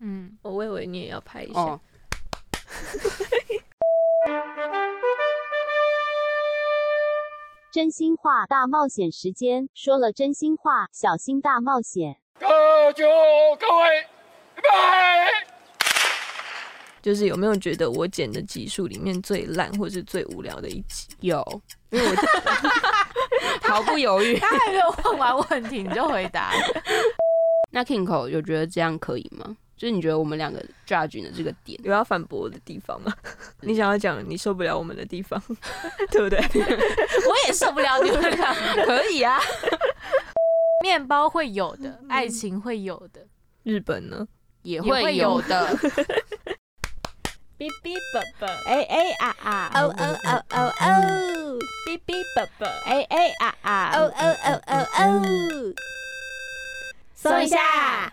嗯，我以为你也要拍一下。哦，真心话大冒险时间，说了真心话，小心大冒险。各就各位，预备。就是有没有觉得我剪的集数里面最烂或是最无聊的一集？有，因为我 毫不犹豫。他还没有问完问题你就回答，那 Kingo 有觉得这样可以吗？就是你觉得我们两个 judge 的这个点，有要反驳的地方吗？你想要讲你受不了我们的地方，对不对？我也受不了你们俩。可以啊。面包会有的，爱情会有的，日本呢？也会有的。哔哔啵啵，哎哎啊啊，哦哦哦哦哦，哔哔啵啵，哎哎啊啊，哦哦哦哦哦，搜一下。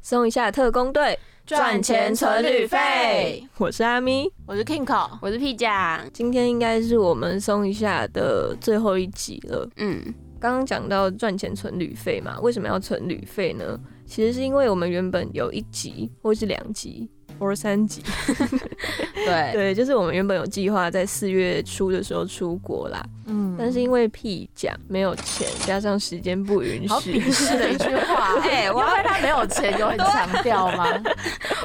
送一下特工队，赚钱存旅费。我是阿咪，我是 Kingo，我是 P 酱，今天应该是我们松一下的最后一集了。嗯，刚刚讲到赚钱存旅费嘛，为什么要存旅费呢？其实是因为我们原本有一集或是两集或三级，对，对，就是我们原本有计划在四月初的时候出国啦，嗯，但是因为屁讲没有钱，加上时间不允好许，鄙视的一句话。哎我要为他没有钱有很强调吗？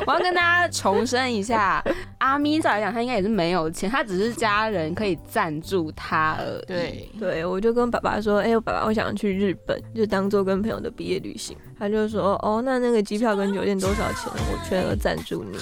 我要跟大家重申一下，阿咪照来讲，他应该也是没有钱，他只是家人可以赞助他而已。对，对，我就跟爸爸说，哎、我爸爸，我想要去日本，就当做跟朋友的毕业旅行。他就说，哦，那那个机票跟酒店多少钱？我全额赞助你。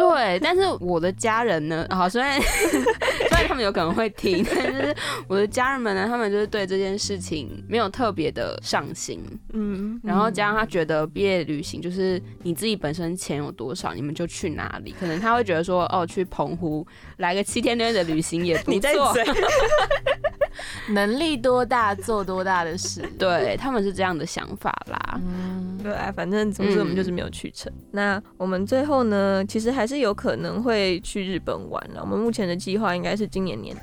对，但是我的家人呢，好，虽然虽然他们有可能会听，但是我的家人们呢，他们就是对这件事情没有特别的上心，嗯，然后加上他觉得毕业旅行就是你自己本身钱有多少，你们就去哪里，可能他会觉得说，哦，去澎湖来个七天六夜的旅行也不 你在错，嘴。能力多大做多大的事。对他们是这样的想法啦。嗯，对啊，反正总之我们就是没有去成。那我们最后呢，其实还是有可能会去日本玩了。我们目前的计划应该是今年年底。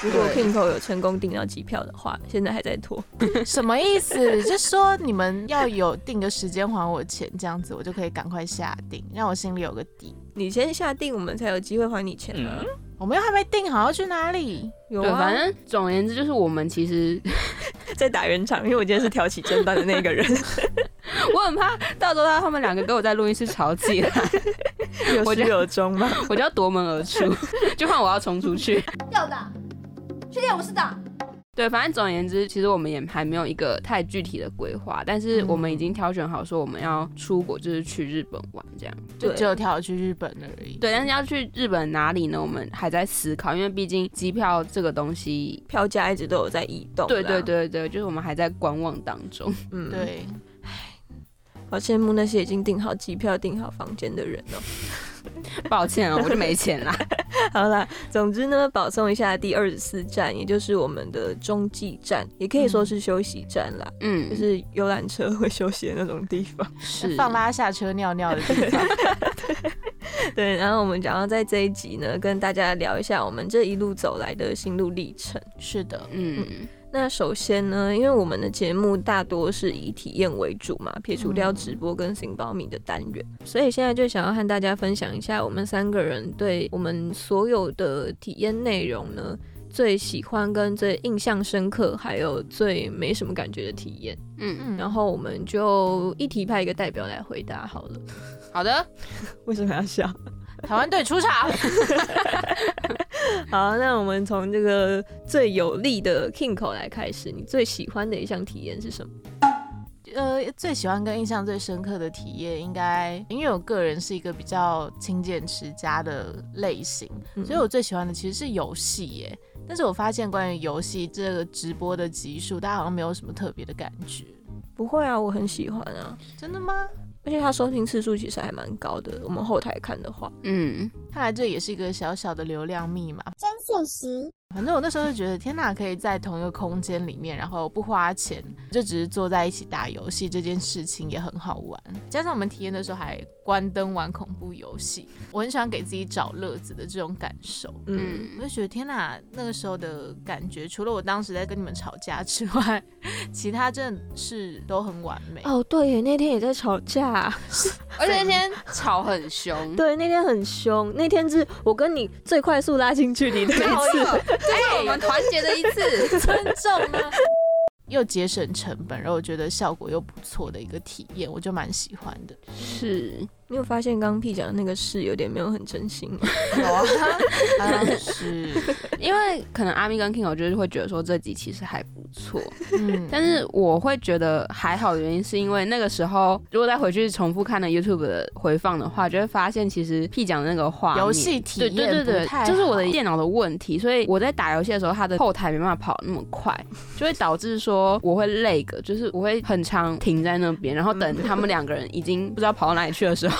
如果 Kingo 有成功订到机票的话，现在还在拖。什么意思？就说你们要有定个时间还我钱，这样子我就可以赶快下定，让我心里有个底。你先下定，我们才有机会还你钱啊。我们又还没定好要去哪里，对，有啊，反正总而言之，就是我们其实 在打圆场，因为我今天是挑起争端的那个人，我很怕到时候他们两个跟我在录音室吵起来，有始有终嘛？我就要夺门而出，就换我要冲出去。要打，确定我是打。对，反正总而言之，其实我们也还没有一个太具体的规划，但是我们已经挑选好说我们要出国，就是去日本玩这样。就对只有挑去日本而已。对，但是要去日本哪里呢？我们还在思考，因为毕竟机票这个东西，票价一直都有在移动。对对，对对，就是我们还在观望当中。嗯，，对，好羡慕那些已经订好机票、订好房间的人哦。抱歉啊，我就没钱啦。好啦，总之呢，保送一下第二十四站，也就是我们的中继站，也可以说是休息站啦，嗯，就是游览车会休息的那种地方。是放拉下车尿尿的地方。对，然后我们想要在这一集呢，跟大家聊一下我们这一路走来的心路历程。是的，嗯，那首先呢，因为我们的节目大多是以体验为主嘛，撇除掉直播跟行保米的单元，所以现在就想要和大家分享一下我们三个人对我们所有的体验内容呢。最喜欢跟最印象深刻，还有最没什么感觉的体验，嗯，嗯，然后我们就一题派一个代表来回答好了。好的，为什么要笑？台湾队出场。好，那我们从这个最有力的 King 口来开始，你最喜欢的一项体验是什么？呃，最喜欢跟印象最深刻的体验，应该因为我个人是一个比较勤俭持家的类型，嗯所以我最喜欢的其实是游戏耶。但是我发现关于游戏这个直播的集数，大家好像没有什么特别的感觉。不会啊，我很喜欢啊，真的吗？而且他收听次数其实还蛮高的。我们后台看的话，嗯，看来这也是一个小小的流量密码。真现实。反正我那时候就觉得，天哪，可以在同一个空间里面，然后不花钱，就只是坐在一起打游戏，这件事情也很好玩。加上我们体验的时候还关灯玩恐怖游戏，我很喜欢给自己找乐子的这种感受。嗯，我就觉得天哪，那个时候的感觉，除了我当时在跟你们吵架之外，其他真的是都很完美。哦，对耶，那天也在吵架，而且那天吵很凶，对，那天很凶，那天是我跟你最快速拉近距离的一次。这是我们团结的一次。尊重啊，又节省成本，然后我觉得效果又不错的一个体验，我就蛮喜欢的。是，你有发现刚刚 P 讲的那个事有点没有很真心吗？有啊，啊是，因为可能阿咪跟 King 我就是会觉得说这集其实还不错，嗯，但是我会觉得还好的原因是因为那个时候如果再回去重复看了 YouTube 的回放的话，就会发现其实 P 讲的那个话游戏体对对对对太，就是我的电脑的问题，所以我在打游戏的时候，它的后台没办法跑那么快，就会导致说我会累个，就是我会很长停在那边，然后等他们两个人已经不知道跑到哪里去的时候，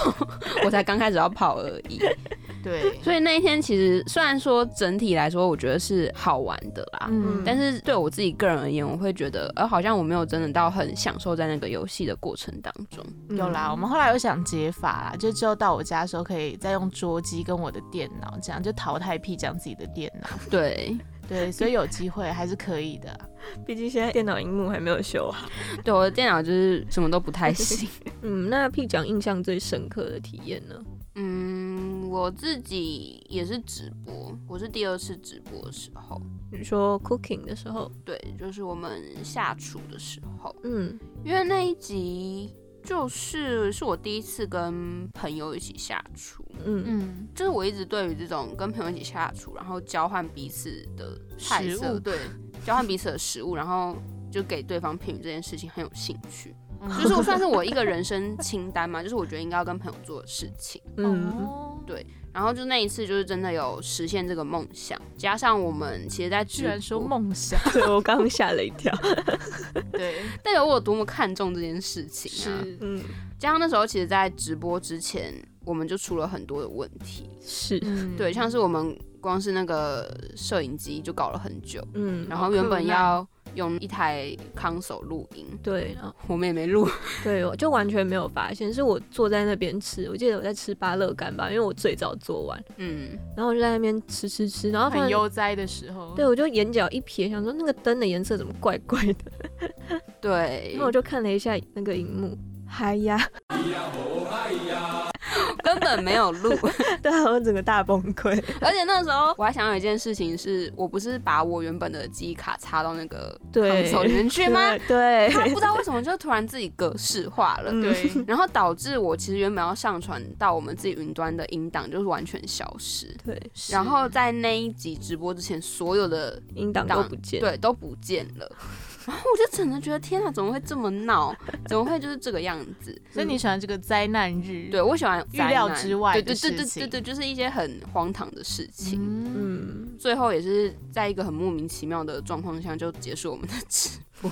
我才刚开始要跑而已。对，所以那一天其实虽然说整体来说，我觉得是好玩的啦。嗯，但是对我自己个人而言，我会觉得，呃，好像我没有真的到很享受在那个游戏的过程当中。有啦，我们后来有想解法啦，就之后到我家的时候，可以再用桌机跟我的电脑，这样就淘汰 P 讲自己的电脑。对，对，所以有机会还是可以的。毕竟现在电脑荧幕还没有修好。对，我的电脑就是什么都不太行。嗯，那 P 讲印象最深刻的体验呢？嗯，我自己也是直播，我是第二次直播的时候，你说 cooking 的时候，对，就是我们下厨的时候，嗯因为那一集就是是我第一次跟朋友一起下厨。嗯嗯，就是我一直对于这种跟朋友一起下厨，然后交换彼此的菜食物色，对，交换彼此的食物，然后就给对方评语这件事情很有兴趣。嗯就是算是我一个人生清单嘛，就是我觉得应该要跟朋友做的事情。嗯，哦然后就那一次，就是真的有实现这个梦想，加上我们其实，在直居然说，梦想，对我刚刚吓了一跳。对，代表我有多么看重这件事情啊！是，嗯，加上那时候，其实，在直播之前，我们就出了很多的问题，是，嗯对，像是我们光是那个摄影机就搞了很久，嗯，然后原本困要用一台 console 录音，对，然后我们也没录。对，我就完全没有发现，是我坐在那边吃，我记得我在吃芭乐干吧，因为我最早做完，嗯，然后我就在那边吃吃吃，然后很悠哉的时候，对，我就眼角一瞥，想说那个灯的颜色怎么怪怪的，对。然后，我就看了一下那个荧幕，嗨呀，根本没有录。对啊，我整个大崩溃。而且那时候我还想到一件事情是，我不是把我原本的记忆卡插到那个对 console 里面去吗？对，它不知道为什么就突然自己格式化了。嗯对，然后导致我其实原本要上传到我们自己云端的音档，就是完全消失。对，然后在那一集直播之前，所有的音档都不见。对都不见了。然后我就真的觉得天哪，怎么会这么闹？怎么会就是这个样子？所以你喜欢这个灾难日？对我喜欢预料之外的对对对对对对，就是一些很荒唐的事情。嗯，嗯，最后也是在一个很莫名其妙的状况下就结束我们的直播，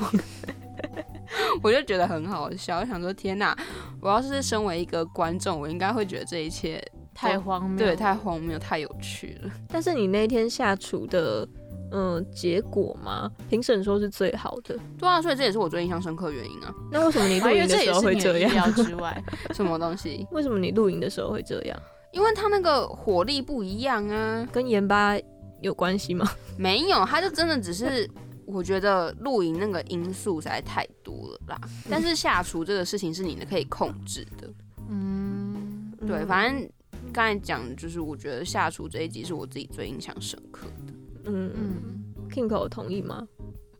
我就觉得很好笑。我想说，天哪！我要是身为一个观众，我应该会觉得这一切太荒谬，对太荒谬、太有趣了。但是你那天下厨的，嗯、结果嘛，评审说是最好的。对啊，所以这也是我最印象深刻的原因啊。那为什么你录我还以为这也影的时候是你意会这样？料之外。什么东西？为什么你录影的时候会这样？因为它那个火力不一样啊。跟盐巴有关系吗？没有，它就真的只是。我觉得露营那个因素实在太多了啦，但是下厨这个事情是你可以控制的，嗯，对，反正刚才讲的就是，我觉得下厨这一集是我自己最印象深刻的。嗯嗯嗯，，King 有同意吗？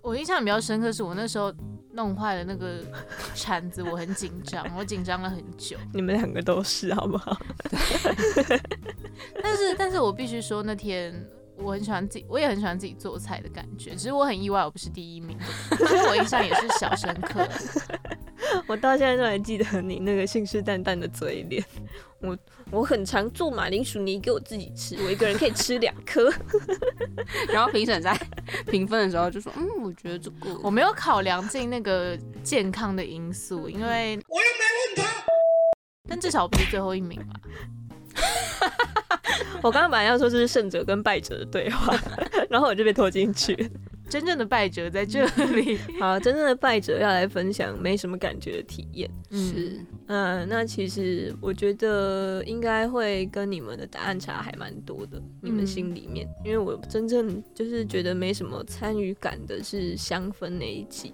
我印象比较深刻是我那时候弄坏了那个 铲子，我很紧张，我紧张了很久。你们两个都是好不好？但是，但是我必须说那天。我很喜欢自己，我也很喜欢自己做菜的感觉。只是我很意外，我不是第一名，所以我印象也是小深刻。我到现在都还记得你那个信誓旦旦的嘴脸。我我很常做马铃薯泥给我自己吃，我一个人可以吃两颗。然后评审在评分的时候就说：“嗯，我觉得这个我没有考量进那个健康的因素，因为我又没问他。但至少我不是最后一名嘛。我刚刚本来要说这是胜者跟败者的对话，然后我就被拖进去。真正的败者在这里。好，真正的败者要来分享没什么感觉的体验。是，嗯，那其实我觉得应该会跟你们的答案差还蛮多的，你们心里面，因为我真正就是觉得没什么参与感的是香氛那一集，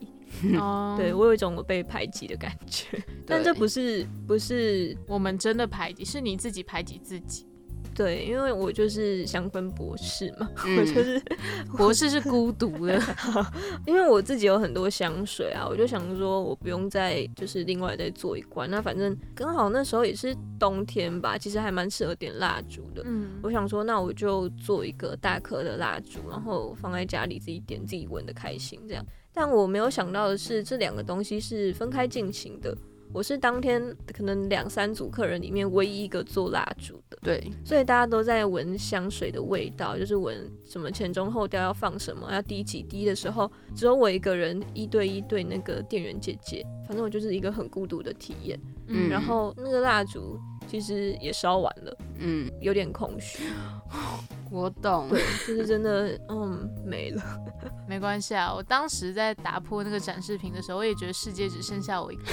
哦，对我有一种我被排挤的感觉，但这不是不是我们真的排挤，是你自己排挤自己。对，因为我就是香氛博士嘛，嗯我就是 博士是孤独的，因为我自己有很多香水啊，我就想说我不用再就是另外再做一罐，那反正刚好那时候也是冬天吧，其实还蛮适合点蜡烛的。嗯，我想说，那我就做一个大颗的蜡烛，然后放在家里自己点，自己闻的开心这样。但我没有想到的是，这两个东西是分开进行的。我是当天可能两三组客人里面唯一一个做蜡烛的，对，所以大家都在闻香水的味道，就是闻什么前中后调要放什么，要滴几滴的时候，只有我一个人一对一对那个店员姐姐，反正我就是一个很孤独的体验。嗯然后那个蜡烛其实也烧完了，嗯，有点空虚，我懂，对，就是真的，嗯，没了。没关系啊。我当时在打破那个展示屏的时候，我也觉得世界只剩下我一个人。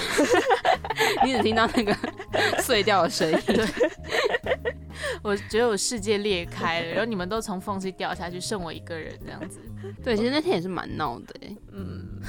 你只听到那个 碎掉的声音，我觉得我世界裂开了，然后你们都从缝隙掉下去，剩我一个人这样子。对，其实那天也是蛮闹的欸，嗯，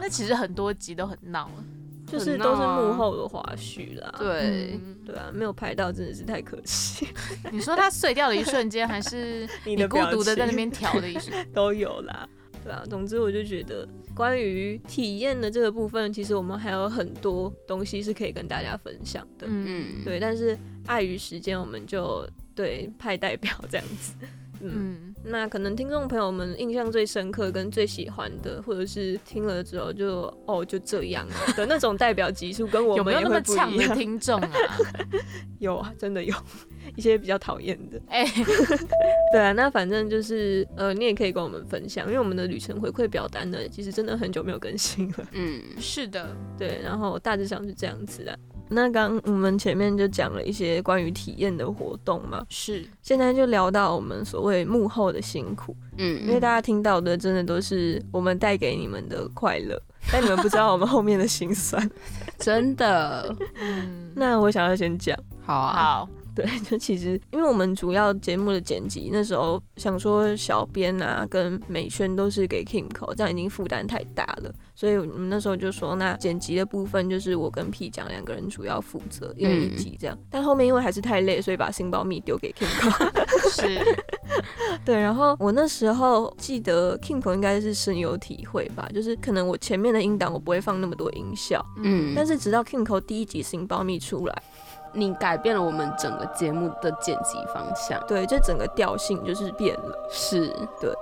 那其实很多集都很闹了。就是都是幕后的花絮啦。对，嗯对啊，没有拍到真的是太可惜。你说它碎掉的一瞬间，还是 你你孤独的在那边调的一瞬？都有啦。对啊，总之我就觉得关于体验的这个部分，其实我们还有很多东西是可以跟大家分享的。嗯，嗯，对，但是碍于时间，我们就对派代表这样子。嗯，嗯，那可能听众朋友们印象最深刻跟最喜欢的，或者是听了之后就哦就这样啊 的那种代表级数，跟我们有没有那么呛的。听众啊？有啊，真的有一些比较讨厌的。哎、对啊，那反正就是呃，你也可以跟我们分享，因为我们的旅程回馈表单呢，其实真的很久没有更新了。嗯，是的，对，然后大致上是这样子的。那刚我们前面就讲了一些关于体验的活动嘛，是。现在就聊到我们所谓幕后的辛苦，嗯因为嗯，大家听到的真的都是我们带给你们的快乐，但你们不知道我们后面的辛酸。真的。嗯，那我想要先讲。好啊，好，对，就其实因为我们主要节目的剪辑，那时候想说小编啊跟美宣都是给 Kimco，这样已经负担太大了，所以我们那时候就说，那剪辑的部分就是我跟 P 讲两个人主要负责一人一集这样。但后面因为还是太累，所以把新保密丢给 Kimco。是，对，然后我那时候记得 Kimco 应该是深有体会吧，就是可能我前面的音档我不会放那么多音效，嗯，但是直到 Kimco 第一集新保密出来，你改变了我们整个节目的剪辑方向，对，这整个调性就是变了。是对，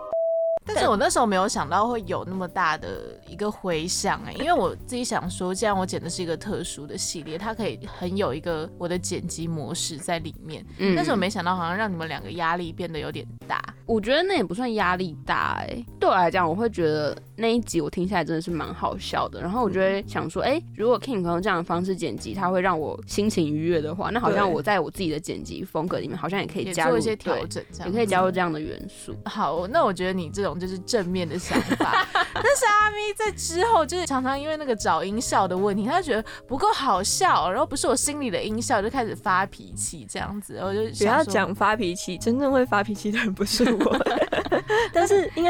但是我那时候没有想到会有那么大的一个回响哎、因为我自己想说，既然我剪的是一个特殊的系列，它可以很有一个我的剪辑模式在里面，嗯但是我没想到好像让你们两个压力变得有点大。我觉得那也不算压力大哎、对我来讲，我会觉得那一集我听下来真的是蛮好笑的。然后我就会想说，哎、如果 King 用这样的方式剪辑，它会让我心情愉悦的话，那好像我在我自己的剪辑风格里面，好像也可以加入做一些调整，这样也可以加入这样的元素。好，那我觉得你这种就是正面的想法，但是阿咪在之后就是常常因为那个找音效的问题，他觉得不够好笑，然后不是我心里的音效，就开始发脾气这样子，我就不想，要讲发脾气，真正会发脾气的人不是我。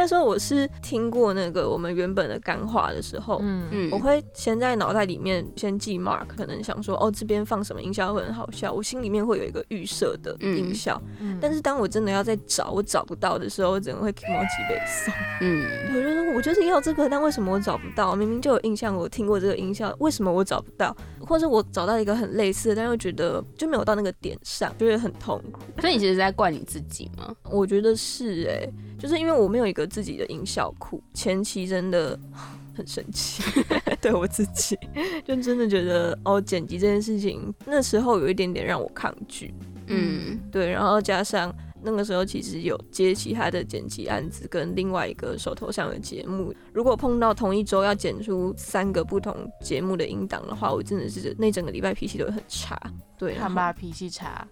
说，我是听过那个我们原本的干话的时候，嗯嗯，我会先在脑袋里面先记 mark，可能想说哦这边放什么音效会很好笑，我心里面会有一个预设的音效。嗯但是当我真的要在找我找不到的时候，我整个会 k 毛几倍送。嗯，我就说我就是要这个，但为什么我找不到？明明就有印象，我听过这个音效，为什么我找不到？或者我找到一个很类似的，但又觉得就没有到那个点上，就会很痛苦。所以你其实在怪你自己吗？我觉得是哎、就是因为我没有一个自己的音效库，前期真的很生气，对我自己就真的觉得哦，剪辑这件事情那时候有一点点让我抗拒，嗯。对，然后加上那个时候其实有接其他的剪辑案子，跟另外一个手头上的节目。如果碰到同一周要剪出三个不同节目的音档的话，我真的是那整个礼拜脾气都会很差。对，看吧，脾气差。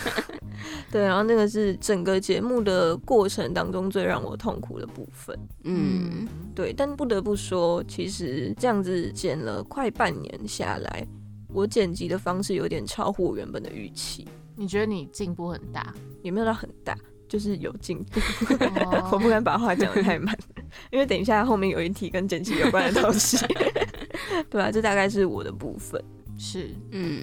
对，然后那个是整个节目的过程当中最让我痛苦的部分。嗯，对，但不得不说，其实这样子剪了快半年下来，我剪辑的方式有点超乎我原本的预期。你觉得你进步很大？也没有到很大，就是有进步。哦 我不敢把话讲的太满，因为等一下后面有一题跟剪辑有关的东西。对啊，这大概是我的部分。是，嗯，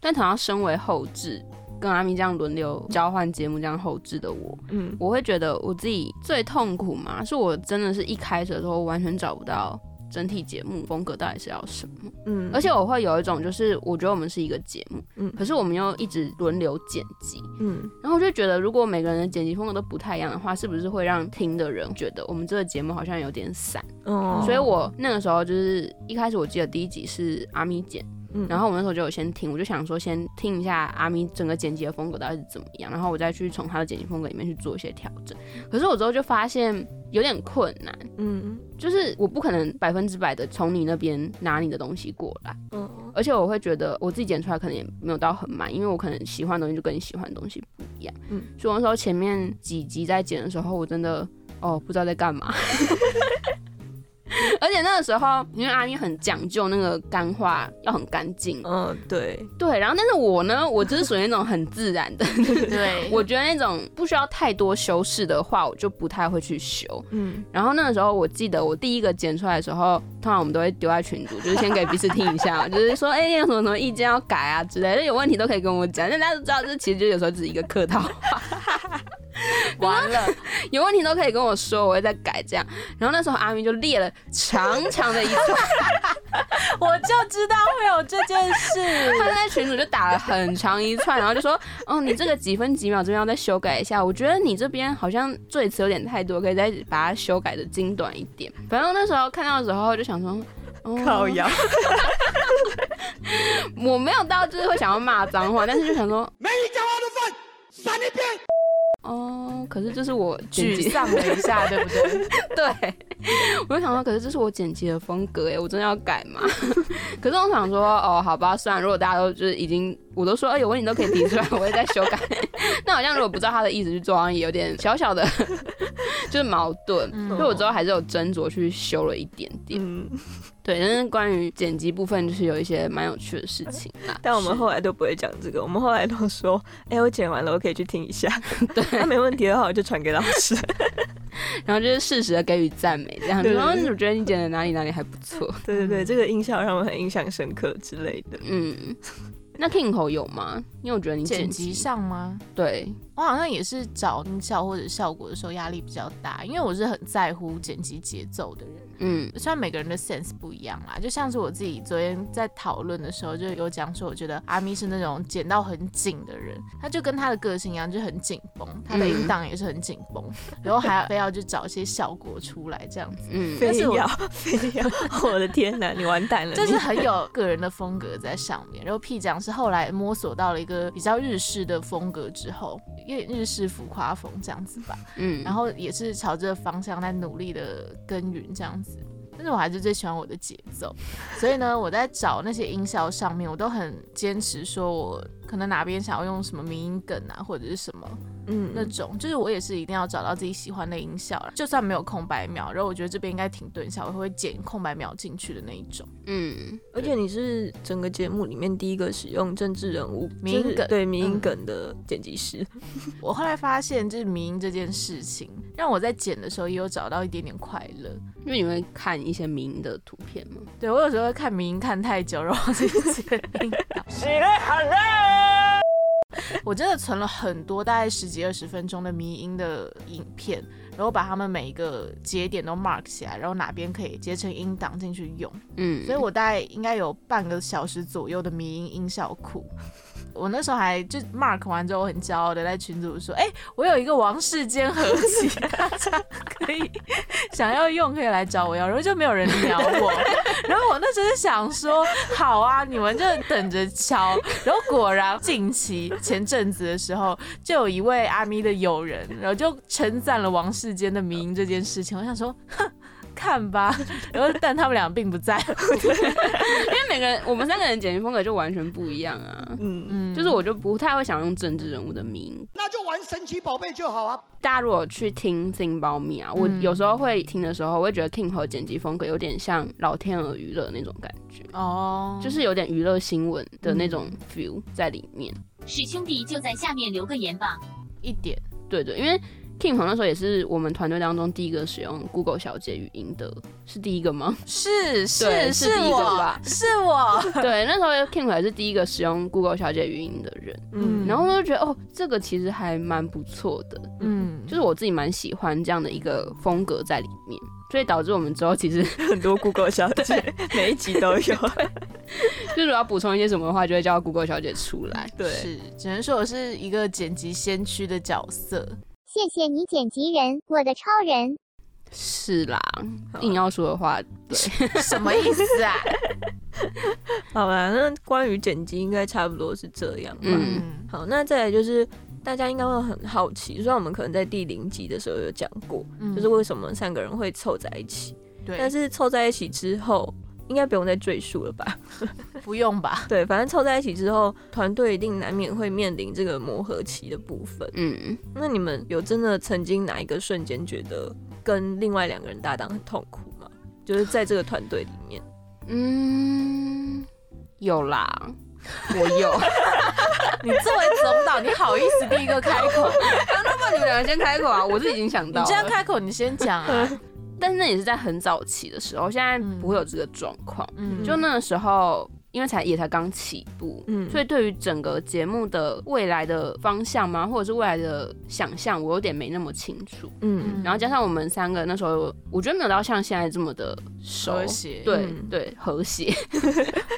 但同样身为后置，跟阿咪这样轮流交换节目这样后置的我，嗯我会觉得我自己最痛苦嘛，是我真的是一开始的时候完全找不到整体节目风格到底是要什么，嗯，而且我会有一种就是我觉得我们是一个节目，嗯可是我们又一直轮流剪辑，嗯然后我就觉得如果每个人的剪辑风格都不太一样的话，是不是会让听的人觉得我们这个节目好像有点散？哦所以我那个时候就是一开始我记得第一集是阿咪剪。嗯然后我那时候就有先听，我就想说先听一下阿咪整个剪辑的风格到底是怎么样，然后我再去从他的剪辑风格里面去做一些调整。可是我之后就发现有点困难，嗯就是我不可能百分之百的从你那边拿你的东西过来，嗯而且我会觉得我自己剪出来可能也没有到很满，因为我可能喜欢的东西就跟你喜欢的东西不一样。嗯所以我那时候前面几集在剪的时候，我真的哦不知道在干嘛。而且那个时候，因为阿咪很讲究那个干话要很干净，嗯，对，对，然后但是我呢，我就是属于那种很自然的，对，我觉得那种不需要太多修饰的话，我就不太会去修。嗯然后那个时候，我记得我第一个剪出来的时候，通常我们都会丢在群组，就是先给彼此听一下，就是说，哎、有什么什么意见要改啊之类的，有问题都可以跟我讲。但大家都知道，这其实就有时候只是一个客套话。完了，有问题都可以跟我说，我会再改这样。然后那时候阿明就列了长长的一串，我就知道会有这件事。他在群主就打了很长一串，然后就说：“哦，你这个几分几秒这边要再修改一下，我觉得你这边好像赘词有点太多，可以再把它修改的精短一点。”反正那时候看到的时候就想说。哦靠腰，我没有到就是会想要骂脏话，但是就想说，没你讲话的饭，闪一边。哦，可是这是我剪辑沮丧了一下，对不对？对，我就想说，可是这是我剪辑的风格哎，我真的要改吗？可是我想说，哦，好吧，算了，如果大家都就是已经，我都说，哎、有问题都可以提出来，我会再修改。那好像如果不知道他的意思去做，好像也有点小小的，就是矛盾。嗯所以我之后还是有斟酌去修了一点点。嗯，对，但是关于剪辑部分，就是有一些蛮有趣的事情啦。但我们后来都不会讲这个，我们后来都说，哎、我剪完了，我可以去听一下。对，那没问题的话，我就传给老师。然后就是适时的给予赞美，这样子对说，嗯我觉得你剪的哪里哪里还不错。对对对，这个音效让我很印象深刻之类的。嗯，那 King 口有吗？因为我觉得你剪辑辑上吗？对，我好像也是找音效或者效果的时候压力比较大，因为我是很在乎剪辑节奏的人。嗯虽然每个人的 sense 不一样啦，就像是我自己昨天在讨论的时候就有讲说，我觉得阿咪是那种剪到很紧的人，他就跟他的个性一样，就很紧绷，他的音档也是很紧绷，然后还要非要去找一些效果出来这样子。嗯，非但是我要非要，我的天哪，你完蛋了！就是很有个人的风格在上面。然后 P 讲是后来摸索到了一个比较日式的风格之后，有点日式浮夸风这样子吧。嗯，然后也是朝这个方向在努力的耕耘这样子。但是我还是最喜欢我的节奏，所以呢，我在找那些音效上面，我都很坚持说，我可能哪边想要用什么民音梗啊，或者是什么嗯那种，就是我也是一定要找到自己喜欢的音效啦就算没有空白秒，然后我觉得这边应该停顿一下，我会剪空白秒进去的那一种。嗯而且你是整个节目里面第一个使用政治人物就是迷因梗对迷因嗯梗的剪辑师。我后来发现，就是民音这件事情，让我在剪的时候也有找到一点点快乐。因为你会看一些名的图片吗？对我有时候会看民音看太久，然后自己剪音档。我真的存了很多，大概十几二十分钟的迷音的影片，然后把他们每一个节点都 mark 起来，然后哪边可以截成音档进去用。嗯，所以我大概应该有半个小时左右的迷音音效库。我那时候还就 mark 完之后，我很骄傲的在群组说：“哎、我有一个王世坚合集，大家可可以想要用可以来找我要，然后就没有人鸟我。然后我那时候就想说，好啊，你们就等着瞧。然后果然近期前阵子的时候，就有一位阿咪的友人，然后就称赞了王世坚的名这件事情。我想说，哼。看吧，然后但他们俩并不在乎，因为每个人我们三个人剪辑风格就完全不一样啊。嗯，嗯就是我就不太会想用政治人物的名。那就玩神奇宝贝就好啊。大家如果去听《新包米》啊，我嗯有时候会听的时候，我会觉得 King 和剪辑风格有点像老天鹅娱乐那种感觉，哦，就是有点娱乐新闻的那种 feel 在里面。史兄弟就在下面留个言吧。一点。对对，因为 King 朋那时候也是我们团队当中第一个使用 Google 小姐语音的，是第一个吗？是是是第一吧是我，对，那时候 King 也是第一个使用 Google 小姐语音的人，嗯，然后我就觉得哦，这个其实还蛮不错的，嗯，就是我自己蛮喜欢这样的一个风格在里面，所以导致我们之后其实 很多 Google 小姐，每一集都有。就是如果要补充一些什么的话，就会叫 Google 小姐出来。对，是只能说我是一个剪辑先驱的角色。谢谢你剪辑人，我的超人。是啦，硬要说的话，对，什么意思啊？好吧，那关于剪辑应该差不多是这样吧。嗯嗯，好，那再来就是大家应该会很好奇，虽然我们可能在第零集的时候有讲过，嗯就是为什么三个人会凑在一起，对，但是凑在一起之后。应该不用再赘述了吧？不用吧？对，反正凑在一起之后，团队一定难免会面临这个磨合期的部分。嗯，那你们有真的曾经哪一个瞬间觉得跟另外两个人搭档很痛苦吗？就是在这个团队里面，嗯，有啦，我有。你作为总导，你好意思第一个开口？那不然你们两个先开口啊，我是已经想到你。这样开口，你先讲啊。但是那也是在很早期的时候，现在不会有这个状况。嗯，就那个时候，因为才也才刚起步，嗯。所以对于整个节目的未来的方向嘛，或者是未来的想象，我有点没那么清楚。嗯。然后加上我们三个那时候，我觉得没有到像现在这么的熟。和谐。对、嗯。对，和谐。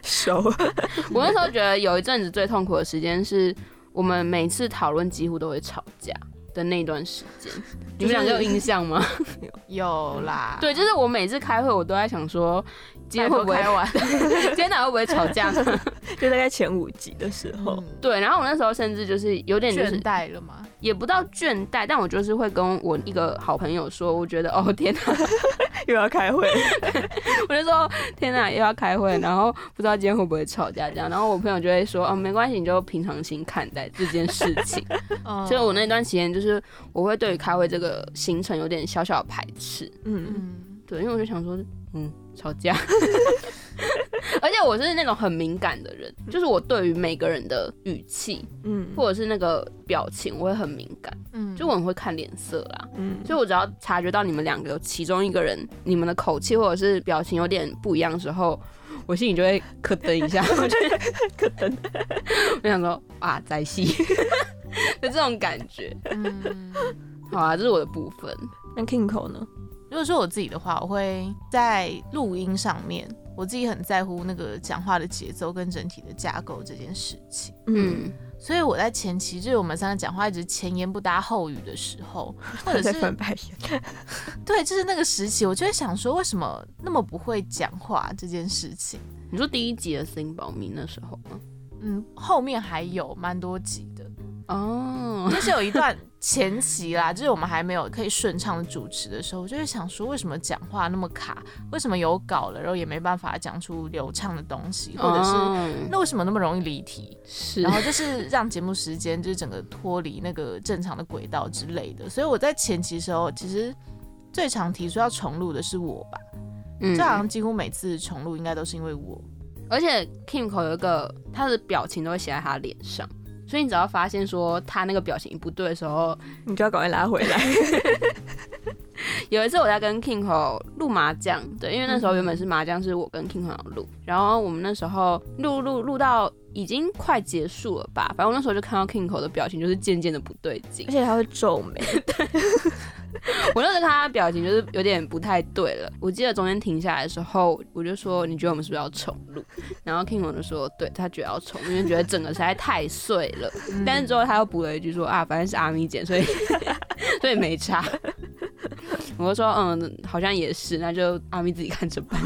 熟，我那时候觉得有一阵子最痛苦的时间是我们每次讨论几乎都会吵架的那段时间。你们两个有印象吗？有啦。对，就是我每次开会，我都在想说，今天会不会开完？今天哪会不会吵架呢？就大概前五集的时候，嗯对，然后我那时候甚至就是有点就是倦怠了嘛？也不到倦怠，但我就是会跟我一个好朋友说，我觉得哦天哪，又要开会，我就说天哪又要开会，然后不知道今天会不会吵架这样，然后我朋友就会说哦没关系，你就平常心看待这件事情。嗯所以我那段时间就是我会对于开会这个行程有点小小的排斥，嗯。嗯。对，因为我就想说嗯吵架。而且我是那种很敏感的人，就是我对于每个人的语气嗯。或者是那个表情，我会很敏感。嗯，就我很会看脸色啦，嗯。所以我只要察觉到你们两个有其中一个人，你们的口气或者是表情有点不一样的时候，我心里就会咯噔一下，我就咯噔，我想说啊，在戏 的这种感觉。嗯。好啊，这是我的部分。那 Kingo 呢？如果说我自己的话，我会在录音上面，我自己很在乎那个讲话的节奏跟整体的架构这件事情。嗯，所以我在前期就是我们三个讲话一直前言不搭后语的时候，或者在是翻白眼，对，就是那个时期，我就会想说，为什么那么不会讲话这件事情？你说第一集的《Sing 保密》那时候吗？嗯，后面还有蛮多集的，哦，就是有一段前期啦，就是我们还没有可以顺畅的主持的时候，我就会想说，为什么讲话那么卡？为什么有稿了，然后也没办法讲出流畅的东西，或者是、哦那为什么那么容易离题？是然后就是让节目时间就是整个脱离那个正常的轨道之类的。所以我在前期的时候，其实最常提出要重录的是我吧，嗯就好像几乎每次重录应该都是因为我。而且 Kim 口有一个他的表情都会写在他脸上，所以你只要发现说他那个表情不对的时候，你就要赶快拉回来。有一次我在跟 Kingo 录麻将，对，因为那时候原本是麻将是我跟 King 口要录，然后我们那时候录录录到已经快结束了吧，反正我那时候就看到 Kingo 的表情就是渐渐的不对劲。而，且他会皱眉，我那时候看他的表情就是有点不太对了。我记得中间停下来的时候，我就说你觉得我们是不是要重录？然后 King 我就说对他觉得要重录，因为觉得整个实在太碎了。但是之后他又补了一句说啊，反正是阿咪剪，所以 所以没差。我就说嗯，好像也是，那就阿咪自己看着办。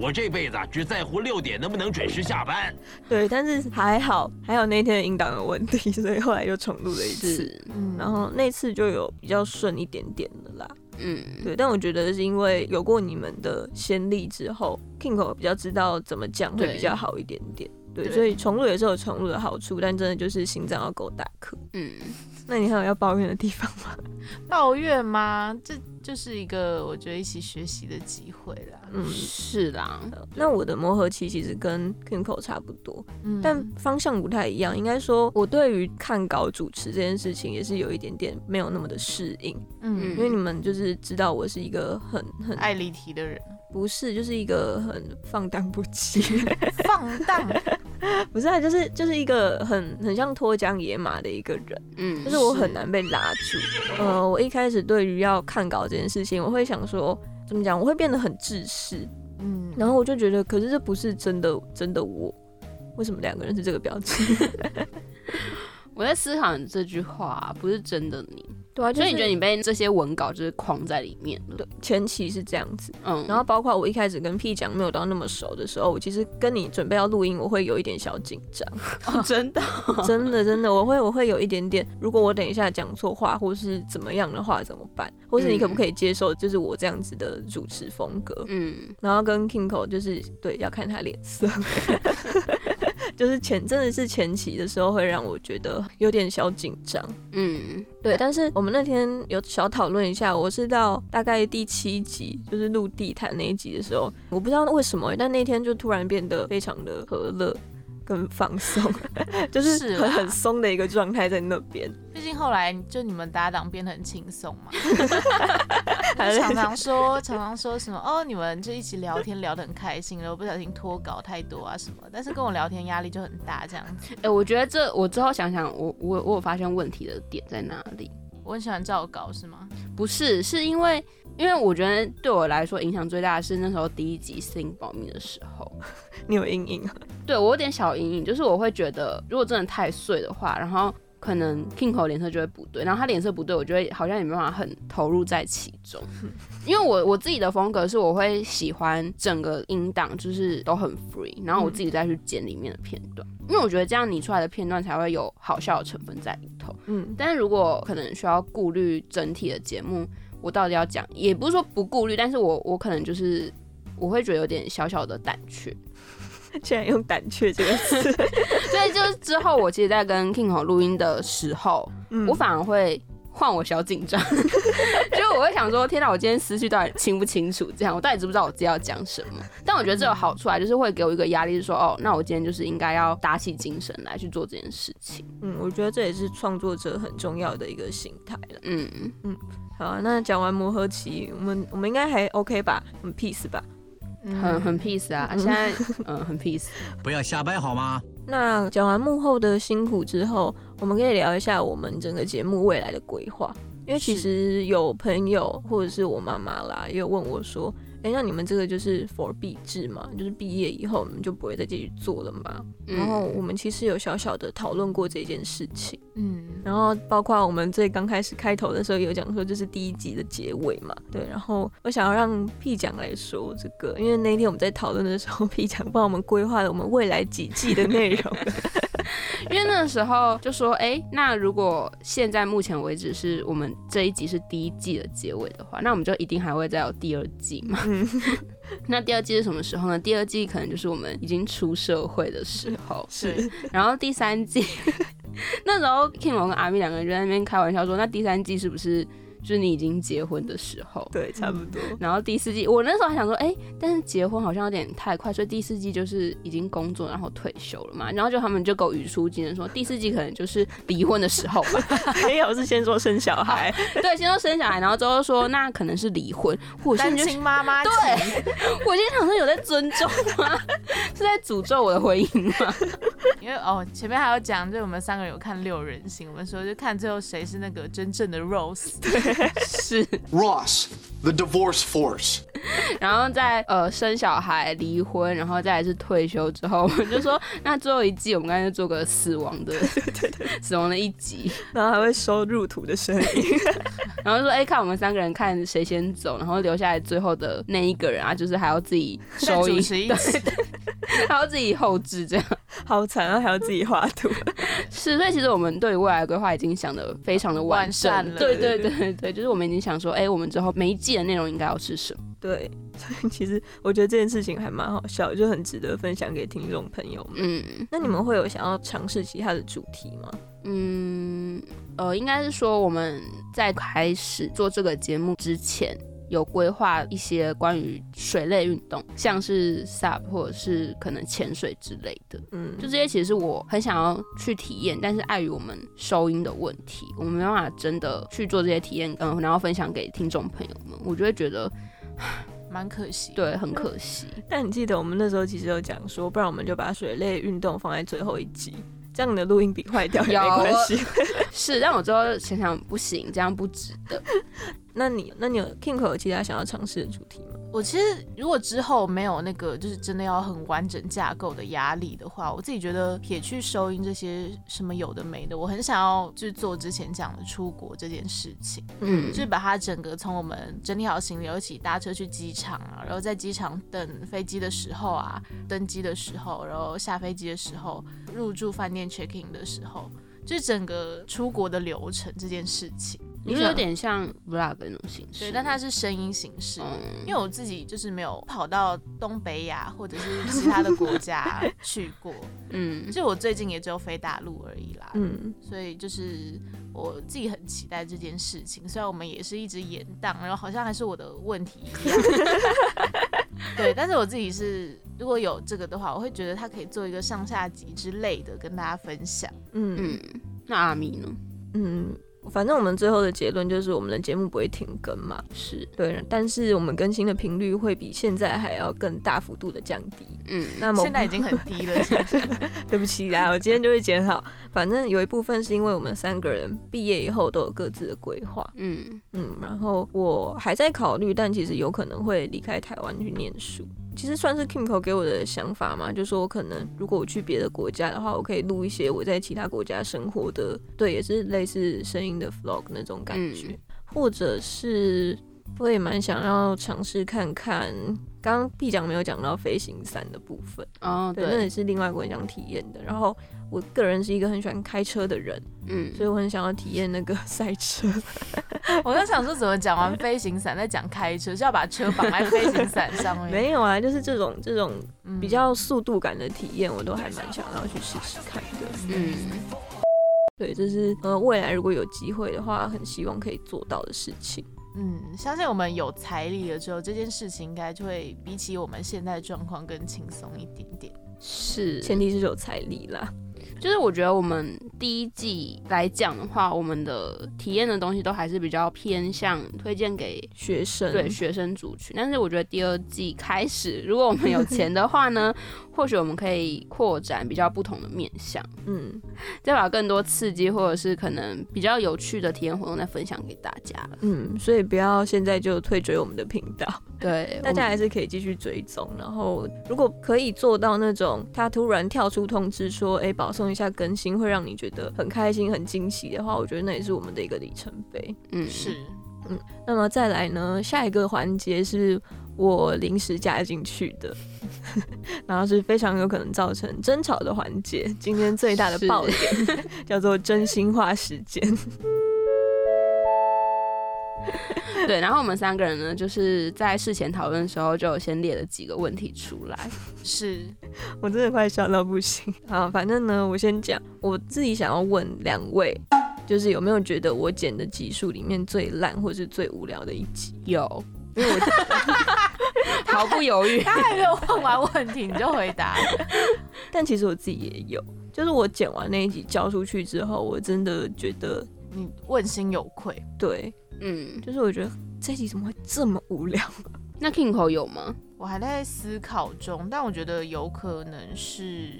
我这辈子只在乎六点能不能准时下班。对，但是还好，还有那天的音档有问题，所以后来又重录了一次。是，嗯然后那次就有比较顺一点点的啦。嗯，对，但我觉得是因为有过你们的先例之后，Kingo 比较知道怎么讲会比较好一点点。对，对所以重录也是有重录的好处，但真的就是心脏要够大颗。嗯，那你还有要抱怨的地方吗？抱怨吗？这就是一个我觉得一起学习的机会啦。嗯，是啦，那我的磨合期其实跟 Kimco 差不多，嗯但方向不太一样。应该说，我对于看稿主持这件事情也是有一点点没有那么的适应，嗯因为你们就是知道我是一个很很爱离题的人，不是，就是一个很放荡不羁，放荡，不是啊，就是就是一个很很像脱缰野马的一个人，嗯，就是我很难被拉住。呃，我一开始对于要看稿这件事情，我会想说，怎么讲，我会变得很自私，嗯，然后我就觉得，可是这不是真的真的我，为什么两个人是这个表情？我在思考你这句话不是真的你，对啊，就是所以你觉得你被这些文稿就是框在里面了？对前期是这样子，嗯，然后包括我一开始跟 P 讲没有到那么熟的时候，我其实跟你准备要录音，我会有一点小紧张。哦 真的，真的真的，我会我会有一点点，如果我等一下讲错话或是怎么样的话怎么办？或是你可不可以接受就是我这样子的主持风格？嗯，然后跟 Kingo 就是对要看他脸色，就是前真的是前期的时候会让我觉得有点小紧张。嗯，对，但是我们那天有小讨论一下，我是到大概第七集，就是录地毯那一集的时候，我不知道为什么，但那天就突然变得非常的和乐跟放松，就是很很松的一个状态在那边。毕竟后来就你们搭档变得很轻松嘛，常常说常常说什么哦，你们就一起聊天聊得很开心，然后不小心脱稿太多啊什么，但是跟我聊天压力就很大这样子。哎、我觉得这我之后想想，我我我有发现问题的点在哪里？我很喜欢照稿是吗？不是，是因为因为我觉得对我来说影响最大的是那时候第一集《性保密》的时候，你有阴影啊？对我有点小阴影，就是我会觉得如果真的太碎的话，然后可能 Kingo 脸色就会不对，然后他脸色不对，我就会好像也没办法很投入在其中。因为我我自己的风格是我会喜欢整个音档就是都很 free，然后我自己再去剪里面的片段，因为我觉得这样拟出来的片段才会有好笑的成分在里头。嗯，但是如果可能需要顾虑整体的节目，我到底要讲，也不是说不顾虑，但是我我可能就是我会觉得有点小小的胆怯。竟然用胆怯这个词，所以就是之后我其实，在跟 King 吼录音的时候，嗯我反而会换我小紧张，就是我会想说，天哪，我今天思绪到底清不清楚？这样我到底知不知道我自己要讲什么？但我觉得这有好处啊，就是会给我一个压力，是说，哦，那我今天就是应该要打起精神来去做这件事情。嗯，我觉得这也是创作者很重要的一个心态了。嗯，好啊，那讲完磨合期，我们我们应该还 OK 吧？很 peace 吧？很很 peace 啊，现在嗯很 peace。不要瞎掰好吗？那讲完幕后的辛苦之后，我们可以聊一下我们整个节目未来的规划。因为其实有朋友或者是我妈妈啦，也有问我说：“哎、那你们这个就是 for 毕制嘛？就是毕业以后你们就不会再继续做了嘛？”嗯然后我们其实有小小的讨论过这件事情。嗯，然后包括我们最刚开始开头的时候有讲说，这是第一集的结尾嘛，对。然后我想要让 P 讲来说这个，因为那天我们在讨论的时候，P 讲帮我们规划了我们未来几季的内容。因为那个时候就说，哎、那如果现在目前为止是我们这一集是第一季的结尾的话，那我们就一定还会再有第二季嘛。嗯 那第二季是什么时候呢？第二季可能就是我们已经出社会的时候，是然后第三季 那时候 King 龙跟阿咪两个人就在那边开玩笑说，那第三季是不是就是你已经结婚的时候？对，差不多。然后第四季，我那时候还想说，哎、但是结婚好像有点太快，所以第四季就是已经工作然后退休了嘛。然后就他们就给我语出惊人说，第四季可能就是离婚的时候吧。没有，是先说生小孩。对，先说生小孩，然后之后说那可能是离婚。我现单在就亲妈妈对，我今天想说有在尊重吗？是在诅咒我的婚姻吗？因为哦，前面还有讲，就我们三个人有看六人行，我们说就看最后谁是那个真正的 Rose。是 Ross, the divorce force. 然后在呃生小孩、离婚，然后再来是退休之后，我们就说那最后一季我们干脆做个死亡的，死亡的一集，然后还会收入土的声音。然后说哎、看我们三个人看谁先走，然后留下来最后的那一个人啊，就是还要自己收音，主持一集，还要自己后置这样。好惨啊，还要自己画图。是，所以其实我们对于未来的规划已经想的非常的完完善了对对对对对，就是我们已经想说，哎、我们之后每一季的内容应该要是什么？对，所以其实我觉得这件事情还蛮好笑，就很值得分享给听众朋友们。嗯那你们会有想要尝试其他的主题吗？嗯，呃，应该是说我们在开始做这个节目之前。有规划一些关于水类运动，像是 SUP 或者是可能潜水之类的，嗯，就这些其实是我很想要去体验，但是碍于我们收音的问题，我们没办法真的去做这些体验，嗯，然后分享给听众朋友们，我就会觉得蛮可惜。，对，很可惜。但你记得我们那时候其实有讲说，不然我们就把水类运动放在最后一集，这样你的录音笔坏掉也没关系。是，但我之后想想不行，这样不值得。那你那你有 Kink 有其他想要尝试的主题吗？我其实如果之后没有那个就是真的要很完整架构的压力的话，我自己觉得撇去收音这些什么有的没的，我很想要就是做之前讲的出国这件事情。嗯就是把它整个从我们整理好行李，一起搭车去机场啊，然后在机场等飞机的时候啊，登机的时候，然后下飞机的时候，入住饭店 check in 的时候，就是整个出国的流程这件事情。你是有点像 vlog 那种形式，对，但它是声音形式。嗯因为我自己就是没有跑到东北亚或者是其他的国家 去过，嗯就我最近也只有飞大陆而已啦。嗯，所以就是我自己很期待这件事情，虽然我们也是一直延宕，然后好像还是我的问题一样。对，但是我自己是如果有这个的话，我会觉得它可以做一个上下集之类的跟大家分享。嗯嗯，那阿米呢？嗯，反正我们最后的结论就是我们的节目不会停更嘛，是，对，但是我们更新的频率会比现在还要更大幅度的降低。嗯那么现在已经很低了，是不是对不起啦，我今天就会剪好。反正有一部分是因为我们三个人毕业以后都有各自的规划，嗯嗯，然后我还在考虑，但其实有可能会离开台湾去念书。其实算是 Kimco 给我的想法嘛，就说我可能如果我去别的国家的话，我可以录一些我在其他国家生活的，对，也是类似声音的 vlog 那种感觉，或者是我也蛮想要尝试看看。刚刚 B 讲没有讲到飞行伞的部分，哦对，那也是另外一个我很想体验的。然后我个人是一个很喜欢开车的人，嗯所以我很想要体验那个 赛车。我在想说，怎么讲完飞行伞再讲开车，是要把车绑在飞行伞上面？没有啊，就是这种这种嗯比较速度感的体验，我都还蛮想要去试试看的。嗯对，这是呃未来如果有机会的话，很希望可以做到的事情。嗯，相信我们有财力了之后，这件事情应该就会比起我们现在状况更轻松一点点。是，前提是有财力啦。就是我觉得我们第一季来讲的话，我们的体验的东西都还是比较偏向推荐给学生对学生族群。但是我觉得第二季开始，如果我们有钱的话呢，或许我们可以扩展比较不同的面向，嗯，再把更多刺激或者是可能比较有趣的体验活动再分享给大家了。嗯，所以不要现在就退追我们的频道，对，大家还是可以继续追踪。然后如果可以做到那种他突然跳出通知说，哎、保送一下更新，会让你觉得很开心、很惊喜的话，我觉得那也是我们的一个里程碑。嗯是，嗯那么再来呢，下一个环节是我临时加进去的，然后是非常有可能造成争吵的环节。今天最大的爆点 叫做真心话时间。对，然后我们三个人呢，就是在事前讨论的时候，就有先列了几个问题出来。是，我真的快笑到不行。啊，反正呢，我先讲，我自己想要问两位，就是有没有觉得我剪的集数里面最烂或是最无聊的一集？有，因为我 毫不犹豫，他还没有问完问题你就回答了，但其实我自己也有，就是我剪完那一集交出去之后，我真的觉得，你问心有愧。对，嗯，就是我觉得这一集怎么会这么无聊？那 Kingo 有吗？我还在思考中，但我觉得有可能是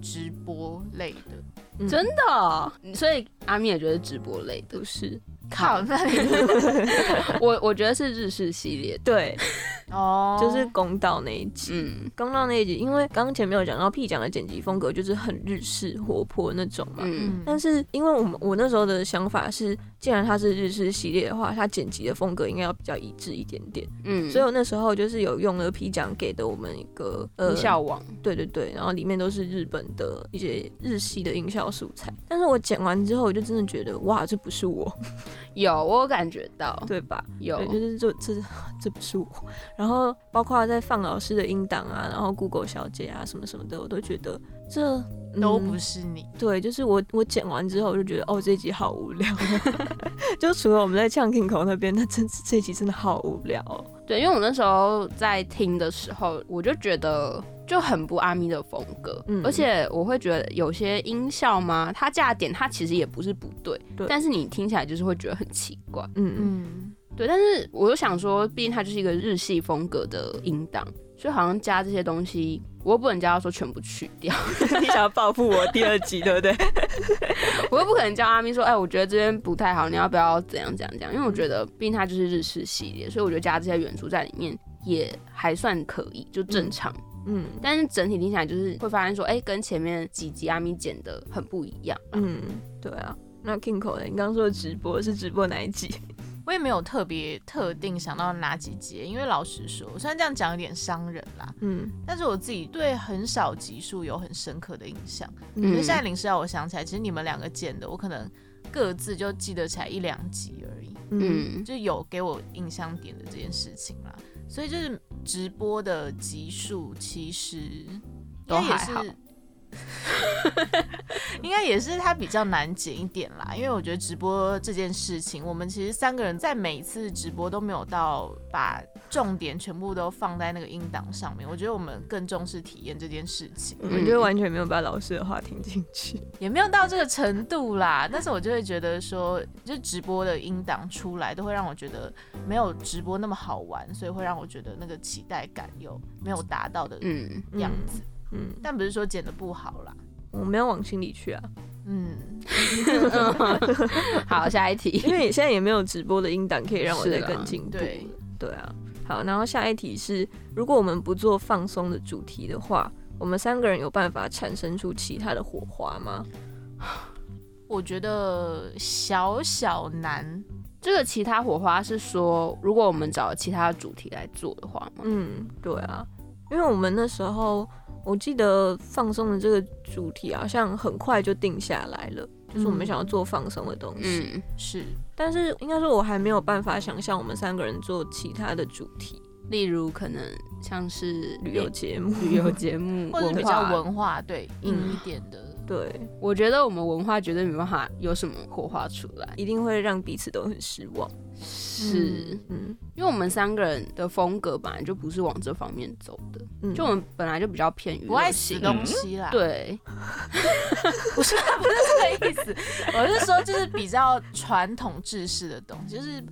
直播类的。嗯。真的，所以阿米也觉得直播类的。不，是，靠，那你 我我觉得是日式系列的，对，哦，就是公道那一集。嗯。公道那一集，因为刚刚前面有讲到 P 讲的剪辑风格就是很日式活泼那种嘛。嗯。但是因为我们我那时候的想法是，既然它是日式系列的话，它剪辑的风格应该要比较一致一点点。嗯，所以我那时候就是有用了 P 奖给的我们一个呃音效网，对对对，然后里面都是日本的一些日系的音效素材。但是我剪完之后，我就真的觉得哇，这不是我，有我有感觉到，对吧？有对，就是这这 这不是我。然后包括在放老师的音档啊，然后 Google 小姐啊什么什么的，我都觉得这、都嗯不是你。对，就是我我剪完之后我就觉得哦这一集好无聊，就除了我们在呛 King 口那边，那真这一集真的好无聊、哦。对，因为我那时候在听的时候，我就觉得就很不阿咪的风格，嗯而且我会觉得有些音效嘛，它架点它其实也不是不对，对但是你听起来就是会觉得很奇怪。嗯嗯，嗯，对，但是我又想说，毕竟它就是一个日系风格的音档，所以好像加这些东西，我又不能叫他说全部去掉，你想要报复我第二集对不对？我又不可能叫阿咪说，哎，我觉得这边不太好，你要不要怎样怎样怎样？因为我觉得毕竟它就是日式系列，所以我觉得加这些元素在里面也还算可以，就正常。嗯但是整体听起来就是会发现说，哎、跟前面几集阿咪剪的很不一样。嗯，对啊。那呢？你刚刚说的直播是直播哪一集？我也没有特别特定想到哪几节，因为老实说，虽然这样讲有点伤人啦，嗯但是我自己对很少集数有很深刻的印象。嗯可是现在临时让我想起来，其实你们两个剪的，我可能各自就记得起来一两集而已，嗯嗯，就有给我印象点的这件事情啦。所以就是直播的集数，其实都还好是。应该也是它比较难剪一点啦，因为我觉得直播这件事情，我们其实三个人在每一次直播都没有到把重点全部都放在那个音档上面。我觉得我们更重视体验这件事情，我觉得完全没有把老师的话听进去。也没有到这个程度啦。但是我就会觉得说，就直播的音档出来，都会让我觉得没有直播那么好玩，所以会让我觉得那个期待感有没有达到的嗯，样子。嗯，但不是说剪的不好啦，我没有往心里去啊，嗯，好，下一题因。为现在也没有直播的音档可以让我再更进步。对，对啊。好，然后下一题是，如果我们不做放松的主题的话，我们三个人有办法产生出其他的火花吗？我觉得小小难。这个其他火花是说，如果我们找其他主题来做的话吗？嗯，对啊，因为我们那时候我记得放松的这个主题好像很快就定下来了，就是我们想要做放松的东西。嗯，是，但是应该说，我还没有办法想象我们三个人做其他的主题，例如可能像是旅游节目。旅游节目，或者比较文化。对硬嗯一点的。对，我觉得我们文化绝对没办法有什么火花出来，一定会让彼此都很失望。是、嗯因为我们三个人的风格本来就不是往这方面走的，嗯，就我们本来就比较偏娱不爱乐性，死东西啦，，对，不是不是这个意思，我是说就是比较传统制式的东西，就是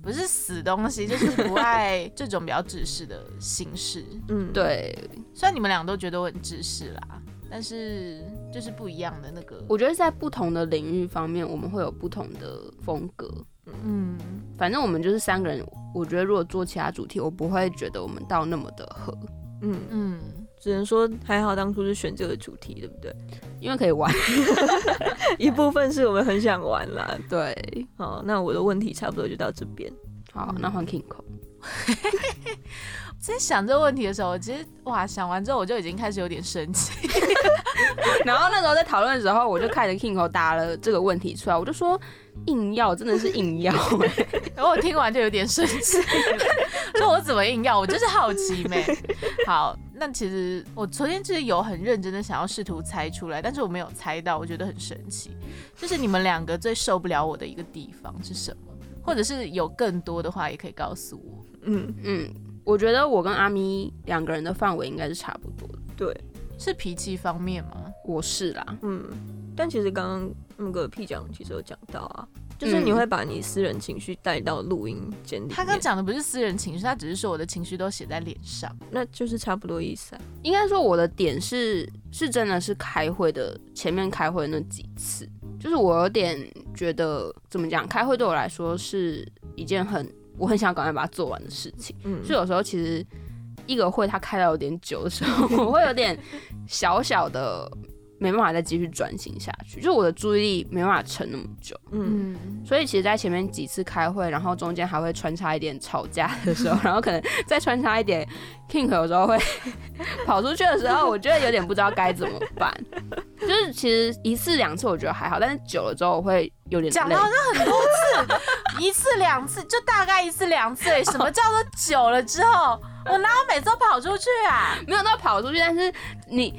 不是死东西，就是不爱这种比较制式的形式。嗯，对，虽然你们俩都觉得我很制式啦，但是就是不一样的那个，我觉得在不同的领域方面，我们会有不同的风格。嗯，反正我们就是三个人，我觉得如果做其他主题，我不会觉得我们到那么的合，嗯，嗯，只能说还好当初是选这个主题，对不对？因为可以玩。一部分是我们很想玩啦。对，好，那我的问题差不多就到这边。好，那换 Kingo。在想这个问题的时候，其实哇，想完之后我就已经开始有点生气。然后那时候在讨论的时候，我就看着 Kingo 答了这个问题出来，我就说硬要真的是硬要、欸，然后我听完就有点生气，说我怎么硬要？我就是好奇妹。好，那其实我昨天其实有很认真的想要试图猜出来，但是我没有猜到，我觉得很神奇。就是你们两个最受不了我的一个地方是什么？或者是有更多的话，也可以告诉我。嗯，嗯，我觉得我跟阿咪两个人的范围应该是差不多的。对，是脾气方面吗？我是啦，嗯。但其实刚刚那个 P 讲其实有讲到啊，就是你会把你私人情绪带到录音间里面，他刚讲的不是私人情绪，他只是说我的情绪都写在脸上。那就是差不多意思啊。应该说我的点是是真的是开会的前面开会那几次，就是我有点觉得怎么讲，开会对我来说是一件很我很想赶快把它做完的事情。嗯所以有时候其实一个会它开到有点久的时候，我会有点小小的没办法再继续专心下去，就是我的注意力没办法撑那么久。嗯嗯，所以其实，在前面几次开会，然后中间还会穿插一点吵架的时候，然后可能再穿插一点 King 有时候会 跑出去的时候，我觉得有点不知道该怎么办。就是其实一次两次我觉得还好，但是久了之后我会有点累讲到。这很多次，一次两次就大概一次两次。什么叫做久了之后，我哪有每次都跑出去啊？没有到跑出去，但是你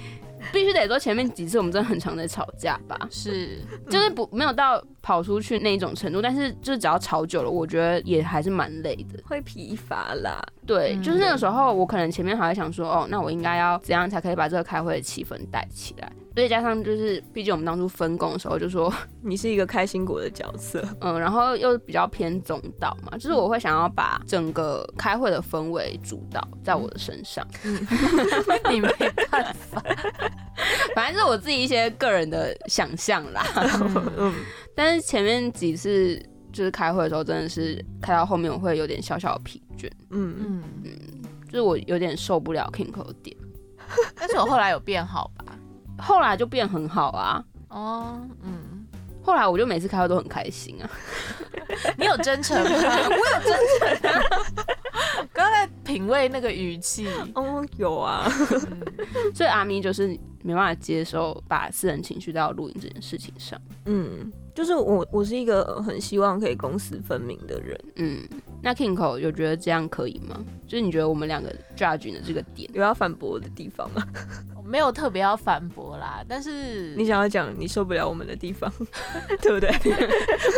必须得说前面几次我们真的很常在吵架吧，是，就是不没有到跑出去那一种程度，但是就是只要吵久了，我觉得也还是蛮累的。会疲乏啦。对，嗯就是那个时候，我可能前面还会想说，哦，那我应该要怎样才可以把这个开会的气氛带起来？所以加上就是，毕竟我们当初分工的时候就说，你是一个开心果的角色，嗯，然后又比较偏总导嘛，就是我会想要把整个开会的氛围主导在我的身上，你没办法。反正是我自己一些个人的想象啦。嗯，但是前面几次就是开会的时候，真的是开到后面我会有点小小的疲倦，嗯，嗯，就是我有点受不了 King 的点，但是我后来有变好吧？后来就变很好啊。哦，嗯，后来我就每次开会都很开心啊，你有真诚吗？我有真诚、刚才品味那个语气，哦，有啊，所以阿咪就是没办法接受把私人情绪带到录音这件事情上。嗯，就是我，我是一个很希望可以公私分明的人。嗯，那 Kingo 有觉得这样可以吗？就是你觉得我们两个 judge 的这个点，有要反驳的地方吗？我没有特别要反驳啦，但是你想要讲你受不了我们的地方，对不对？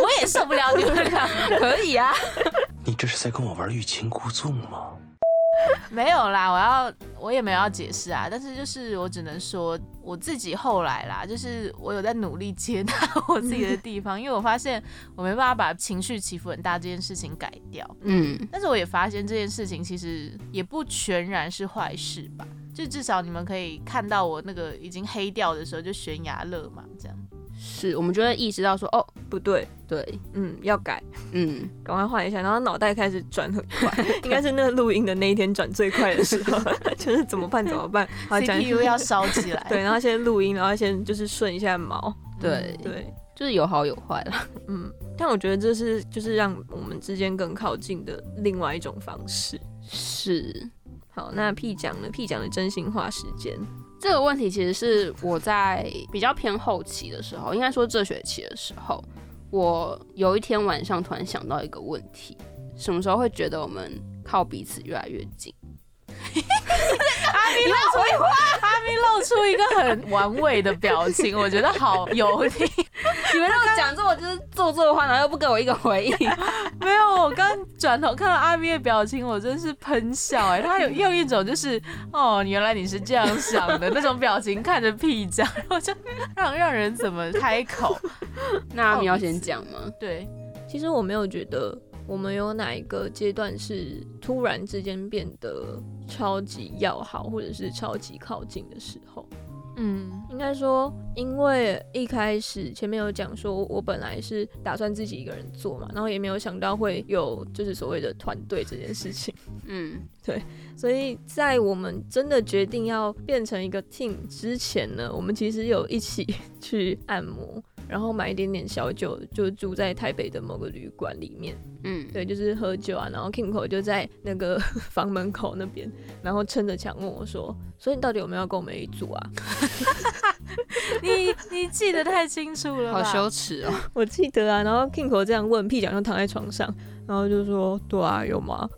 我也受不了你们俩。可以啊。你这是在跟我玩欲擒故纵吗？没有啦，我要我也没有要解释啊，但是就是我只能说我自己后来啦，就是我有在努力接纳我自己的地方，因为我发现我没办法把情绪起伏很大这件事情改掉，嗯，但是我也发现这件事情其实也不全然是坏事吧，就至少你们可以看到我那个已经黑掉的时候就悬崖勒马这样。是我们就会意识到说，哦，不对，对，嗯，要改，嗯，赶快换一下。然后脑袋开始转很快，应该是那个录音的那一天转最快的时候，就是怎么办怎么办，好讲 CPU 要烧起来，对，然后先录音，然后先就是顺一下毛，对，对，就是有好有坏了。嗯。但我觉得这是就是让我们之间更靠近的另外一种方式。是。好，那 P 讲呢？P 讲的真心话时间，这个问题，其实是我在比较偏后期的时候，应该说这学期的时候，我有一天晚上突然想到一个问题：什么时候会觉得我们靠彼此越来越近？阿咪露出阿咪露出一个很玩味的表情，我觉得好油腻。你们让我讲这，我就是做作的话，然后又不给我一个回应。没有，我刚转头看到阿咪的表情，我真是喷笑哎、他有用一种就是哦，原来你是这样想的那种表情看着屁讲，然后就让让人怎么开口？那你要先讲吗？对，其实我没有觉得我们有哪一个阶段是突然之间变得超级要好，或者是超级靠近的时候。嗯。应该说，因为一开始前面有讲说，我本来是打算自己一个人做嘛，然后也没有想到会有就是所谓的团队这件事情，嗯，对所以在我们真的决定要变成一个 team 之前呢，我们其实有一起 去按摩，然后买一点点小酒，就住在台北的某个旅馆里面。嗯，对，就是喝酒啊，然后 Kingo 就在那个 房门口那边，然后撑着墙问我说：“所以你到底有没有要跟我们一组啊 你你记得太清楚了，好羞耻哦。”我记得啊，然后 Kingo 这样问，屁讲就躺在床上，然后就说：“对啊，有吗？”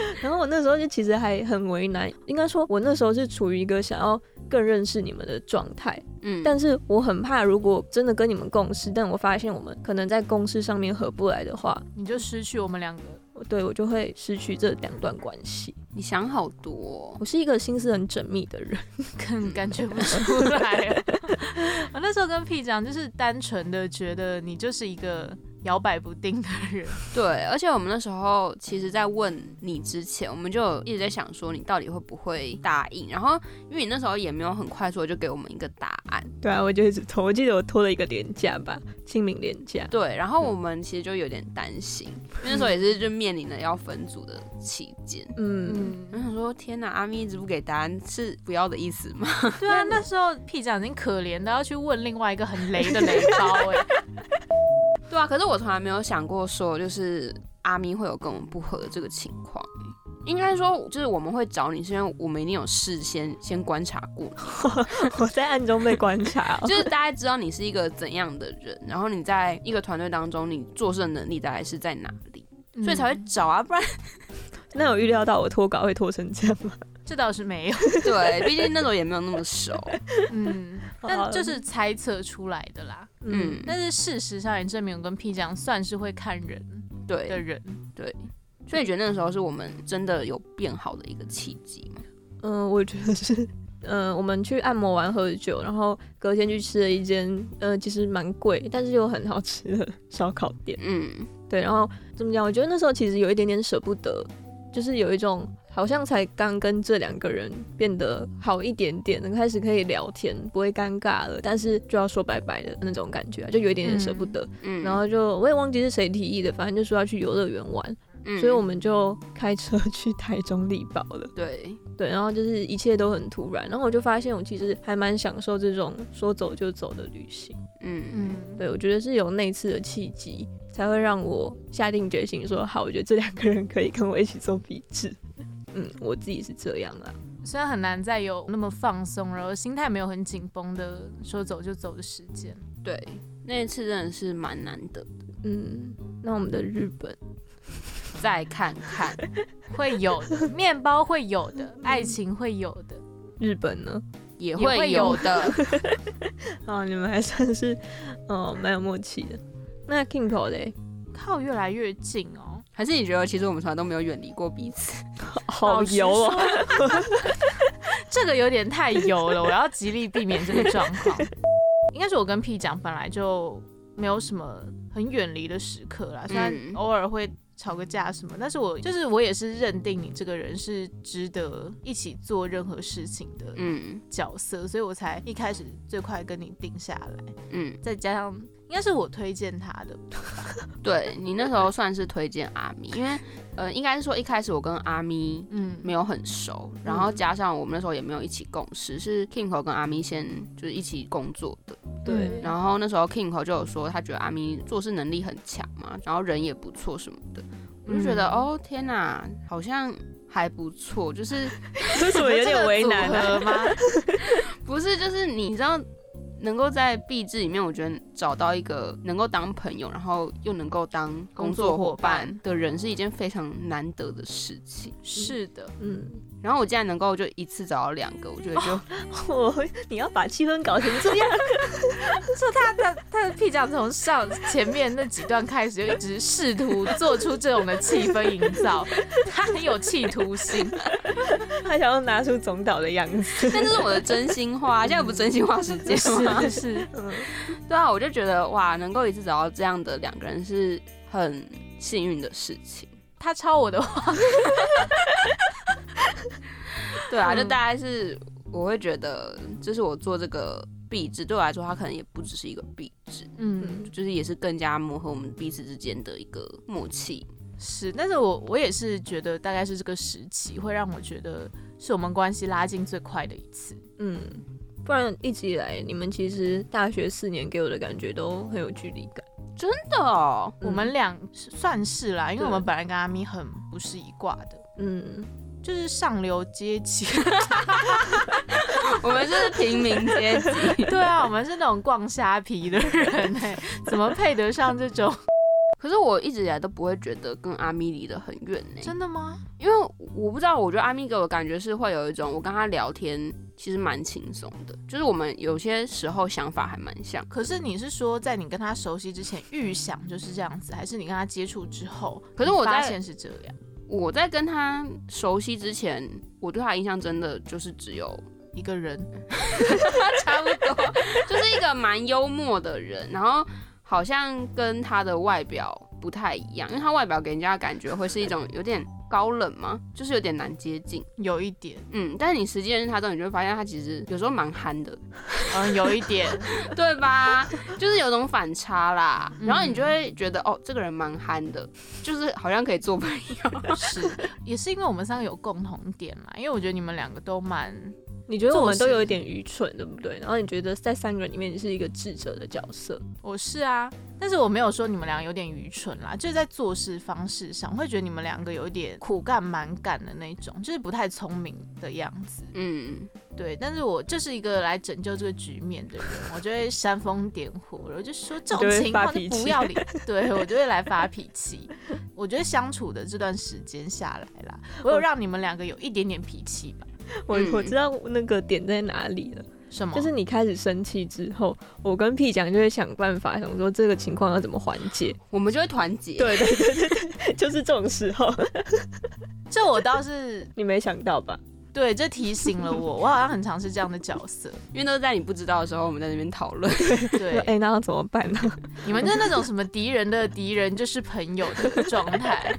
然后我那时候就其实还很为难，应该说我那时候是处于一个想要更认识你们的状态，嗯，但是我很怕，如果真的跟你们共事，但我发现我们可能在公事上面合不来的话，你就失去我们两个。我对我就会失去这两段关系。你想好多、我是一个心思很缜密的人，更 感觉不出来。我那时候跟 P 讲，就是单纯的觉得你就是一个摇摆不定的人。对，而且我们那时候其实，在问你之前，我们就一直在想说，你到底会不会答应？然后，因为你那时候也没有很快速地就给我们一个答案。对啊，我就一直拖，我记得我拖了一个年假吧，清明年假。对，然后我们其实就有点担心，因为那时候也是就面临了要分组的期间。嗯，嗯，我想说，天哪，阿咪一直不给答案，是不要的意思吗？对啊，那时候屁长已经可怜的要去问另外一个很雷的雷包哎、对啊，可是我从来没有想过说，就是阿咪会有跟我们不合的这个情况。应该说，就是我们会找你，是因为我们一定有事先先观察过，我在暗中被观察、哦。就是大家知道你是一个怎样的人，然后你在一个团队当中，你做事的能力大概是在哪里，所以才会找啊，不然那有预料到我脱稿会脱成这样吗？这倒是没有，对，毕竟那时候也没有那么熟。嗯，但就是猜测出来的啦。嗯，但是事实上也证明我跟 P 酱算是会看人对的人。对，所以你觉得那个时候是我们真的有变好的一个契机吗？嗯、我觉得是，嗯、我们去按摩完喝酒，然后隔天去吃了一间，呃，其实蛮贵，但是又很好吃的 烧烤店。嗯，对，然后怎么讲？我觉得那时候其实有一点点舍不得，就是有一种好像才刚跟这两个人变得好一点点，能开始可以聊天，不会尴尬了，但是就要说拜拜的那种感觉啊，就有一点点舍不得。嗯，然后就我也忘记是谁提议的，反正就说要去游乐园玩，嗯所以我们就开车去台中力宝了。对，对，然后就是一切都很突然，然后我就发现我其实还蛮享受这种说走就走的旅行。嗯嗯，对，我觉得是有那次的契机，才会让我下定决心说好，我觉得这两个人可以跟我一起做笔制。嗯，我自己是这样啦。虽然很难再有那么放松，然后心态没有很紧绷的说走就走的时间。对，那一次真的是蛮难得的。嗯，那我们的日本，再看看，会有的，面包会有的，爱情会有的，日本呢？也也会会有有的。哦，你们还算是哦蛮有默契的。那 King 头嘞，靠越来越近哦。还是你觉得其实我们从来都没有远离过彼此？好油哦。这个有点太油了，我要极力避免这个状况。应该是我跟 P 讲本来就没有什么很远离的时刻啦，虽然嗯偶尔会吵个架什么，但是我就是我也是认定你这个人是值得一起做任何事情的嗯角色，所以我才一开始最快跟你定下来，嗯，再加上应该是我推荐他的，对你那时候算是推荐阿咪，因为呃，应该是说一开始我跟阿咪嗯，没有很熟，然后加上我们那时候也没有一起共事，是 Kingo 跟阿咪先就是一起工作的。对然后那时候 Kingo 就有说，他觉得阿咪做事能力很强嘛，然后人也不错什么的，我就觉得、哦天哪，好像还不错，就是 为什么有点为难啊呢、这个组合吗？不是就是你知道。能够在壁纸里面，我觉得找到一个能够当朋友，然后又能够当工作伙伴的人，是一件非常难得的事情。是的，嗯，然后我竟然能够就一次找到两个，我觉得就、我你要把气氛搞成这样，说他的他的屁酱从上前面那几段开始就一直试图做出这种的气氛营造，他很有企图心。他想要拿出总导的样子。但这是我的真心话，现在不是真心话时间吗？是是，对啊，我就觉得哇，能够一次找到这样的两个人是很幸运的事情。他抄我的话，对啊，就嗯大概是我会觉得，这是我做这个壁纸对我来说，它可能也不只是一个壁纸，嗯，就是也是更加磨合我们彼此之间的一个默契。是，但是我我也是觉得大概是这个时期会让我觉得是我们关系拉近最快的一次。嗯，不然一直以来你们其实大学四年给我的感觉都很有距离感。真的哦，我们俩算是啦，因为我们本来跟阿咪很不是一挂的，嗯，就是上流阶级。我们就是平民阶级。对啊，我们是那种逛虾皮的人哎、怎么配得上这种？可是我一直以来都不会觉得跟阿咪离得很远呢，真的吗？因为我不知道，我觉得阿咪给我的感觉是会有一种我跟他聊天其实蛮轻松的，就是我们有些时候想法还蛮像。可是你是说，在你跟他熟悉之前预想就是这样子，还是你跟他接触之后，可是我在现是这样我在跟他熟悉之前，我对他的印象真的就是只有一个人？差不多，就是一个蛮幽默的人，然后好像跟他的外表不太一样，因为他外表给人家的感觉会是一种有点高冷吗？就是有点难接近。有一点，嗯，但是你实际认识他之后，你就会发现他其实有时候蛮憨的，嗯，有一点，对吧？就是有种反差啦，嗯然后你就会觉得哦，这个人蛮憨的，就是好像可以做朋友。是，也是因为我们三个有共同点啦，因为我觉得你们两个都蛮你觉得我们都有一点愚蠢，对不对？然后你觉得在三个人里面你是一个智者的角色，我是啊，但是我没有说你们俩有点愚蠢啦，就是在做事方式上，会觉得你们两个有一点苦干蛮干的那种，就是不太聪明的样子。嗯，对，但是我就是一个来拯救这个局面的人，我就会煽风点火，然后就说这种情况就不要理，对我就会来发脾气。我觉得相处的这段时间下来啦，我有让你们两个有一点点脾气吧？我嗯我知道那个点在哪里了，什么？就是你开始生气之后，我跟屁讲就会想办法，想说这个情况要怎么缓解。我们就会团结。对对对对对，就是这种时候，这我倒是你没想到吧？对，这提醒了我，我好像很常是这样的角色。因为都是在你不知道的时候，我们在那边讨论。对，哎、那要怎么办呢？你们就是那种什么敌人的敌人就是朋友的状态。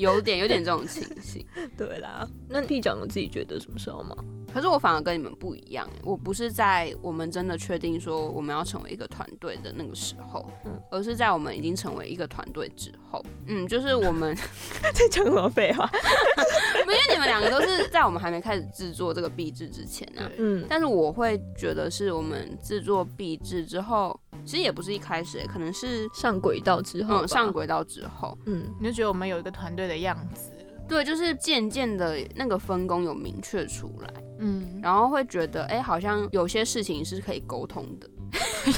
有点有点这种情形。对啦，那 P 讲我自己觉得什么时候吗？可是我反而跟你们不一样，我不是在我们真的确定说我们要成为一个团队的那个时候，嗯。而是在我们已经成为一个团队之后。嗯，就是我们，在讲什么废话？因为你们两个都是在我们还没开始制作这个壁纸之前呢、嗯，但是我会觉得是我们制作壁纸之后，其实也不是一开始、可能是上轨道之后，嗯上轨道之后，嗯，你就觉得我们有一个团队的样子。对，就是渐渐的那个分工有明确出来，嗯，然后会觉得哎、好像有些事情是可以沟通的。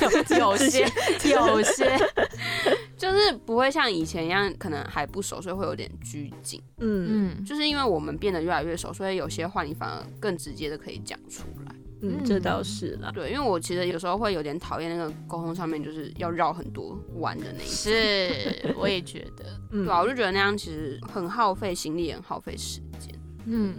有有些有些，就是不会像以前一样，可能还不熟，所以会有点拘谨。嗯嗯，就是因为我们变得越来越熟，所以有些话你反而更直接的可以讲出来。嗯，这倒是啦。对，因为我其实有时候会有点讨厌那个沟通上面就是要绕很多弯的那一种。是，我也觉得，嗯对啊，我就觉得那样其实很耗费心力，也很耗费时间。嗯，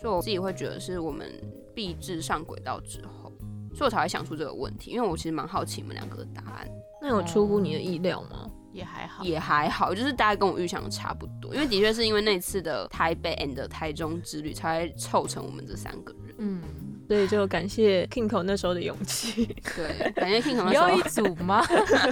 所以我自己会觉得是我们必至上轨道之后，所以我才会想出这个问题。因为我其实蛮好奇你们两个的答案，那有出乎你的意料吗？也还好。也还好，就是大概跟我预想的差不多。因为的确是因为那次的台北 and 台中之旅，才会凑成我们这三个人。嗯，所以就感谢 Kingo 那时候的勇气。对，感觉 King 可能 那时你要一候组吗？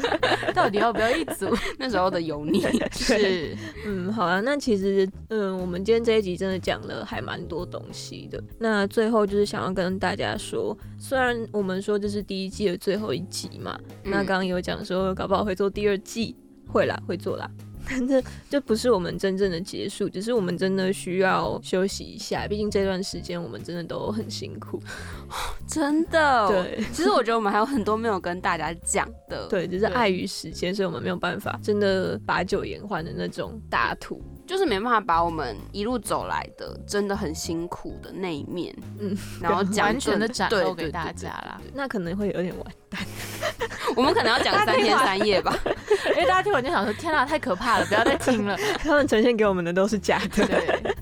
到底要不要一组？那时候的油腻，是，嗯，好啊，那其实，嗯，我们今天这一集真的讲了还蛮多东西的。那最后就是想要跟大家说，虽然我们说这是第一季的最后一集嘛，那刚刚有讲说搞不好会做第二季，会啦，会做啦。但这这不是我们真正的结束，只是我们真的需要休息一下。毕竟这段时间我们真的都很辛苦。真的。，对其实我觉得我们还有很多没有跟大家讲的。，对，只是碍于时间，所以我们没有办法真的把酒言欢的那种大吐。就是没办法把我们一路走来的真的很辛苦的那一面，嗯，然后完全的展露给大家啦。那可能会有点完蛋。我们可能要讲三天三夜吧。因为大家听完就想说：天啊，太可怕了，不要再听了。他们呈现给我们的都是假的。对，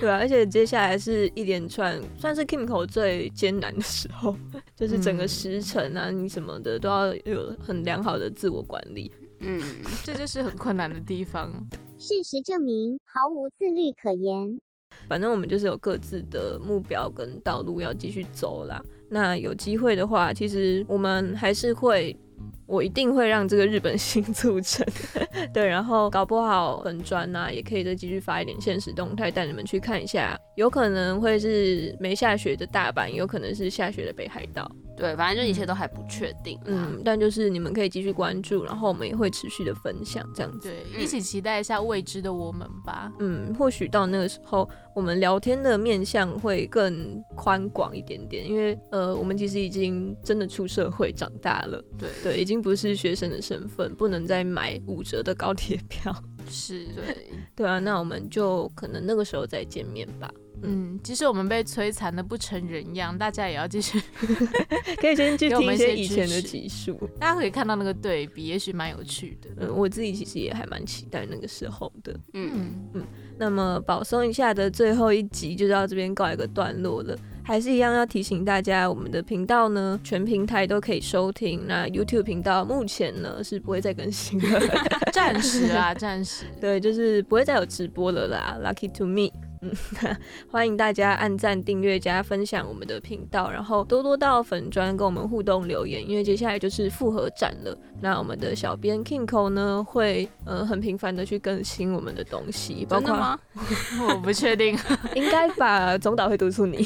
对啊，而且接下来是一连串，算是 Kimco 最艰难的时候，就是整个嗯时程啊，你什么的都要有很良好的自我管理。嗯，这就是很困难的地方。事实证明，毫无自律可言。反正我们就是有各自的目标跟道路要继续走啦。那有机会的话，其实我们还是会。我一定会让这个日本新促成，对，然后搞不好粉专呐、也可以再继续发一点现实动态，带你们去看一下，有可能会是没下雪的大阪，有可能是下雪的北海道，对，反正就一切都还不确定。嗯，嗯，但就是你们可以继续关注，然后我们也会持续的分享这样子。对，一起期待一下未知的我们吧。嗯，或许到那个时候，我们聊天的面向会更宽广一点点，因为呃，我们其实已经真的出社会长大了，对。对，已经不是学生的身份，不能再买五折的高铁票，是，对，对啊，那我们就可能那个时候再见面吧。嗯，即使我们被摧残的不成人样，大家也要继续。可以先去听一些以前的集数，大家可以看到那个对比，也许蛮有趣的。嗯，我自己其实也还蛮期待那个时候的。嗯，嗯，那么保送一下的最后一集就到这边告一个段落了。还是一样要提醒大家，我们的频道呢，全平台都可以收听。那 YouTube 频道目前呢是不会再更新了，暂时啊，暂时。对，就是不会再有直播了啦。Lucky to me。嗯，欢迎大家按赞、订阅、加分享我们的频道，然后多多到粉专跟我们互动留言，因为接下来就是复合展了。那我们的小编 Kingo 呢，会呃很频繁的去更新我们的东西，包括吗？我不确定，应该吧？总导会督促你。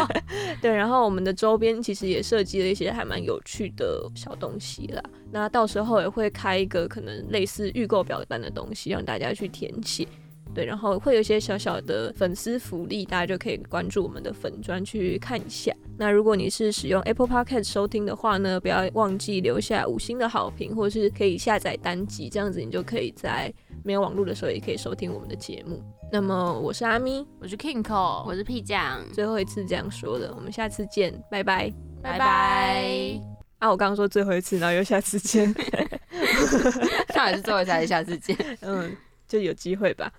对，然后我们的周边其实也设计了一些还蛮有趣的小东西啦。那到时候也会开一个可能类似预购表单的东西，让大家去填写。对，然后会有一些小小的粉丝福利，大家就可以关注我们的粉专去看一下。那如果你是使用 Apple Podcast 收听的话呢，不要忘记留下五星的好评，或者是可以下载单集，这样子你就可以在没有网络的时候也可以收听我们的节目。那么我是阿咪，我是 Kingo，我是屁酱，最后一次这样说的，我们下次见，拜拜，拜拜。啊，我刚刚说最后一次，然后又下次见，上海是最后一次，还是下次见？嗯，就有机会吧。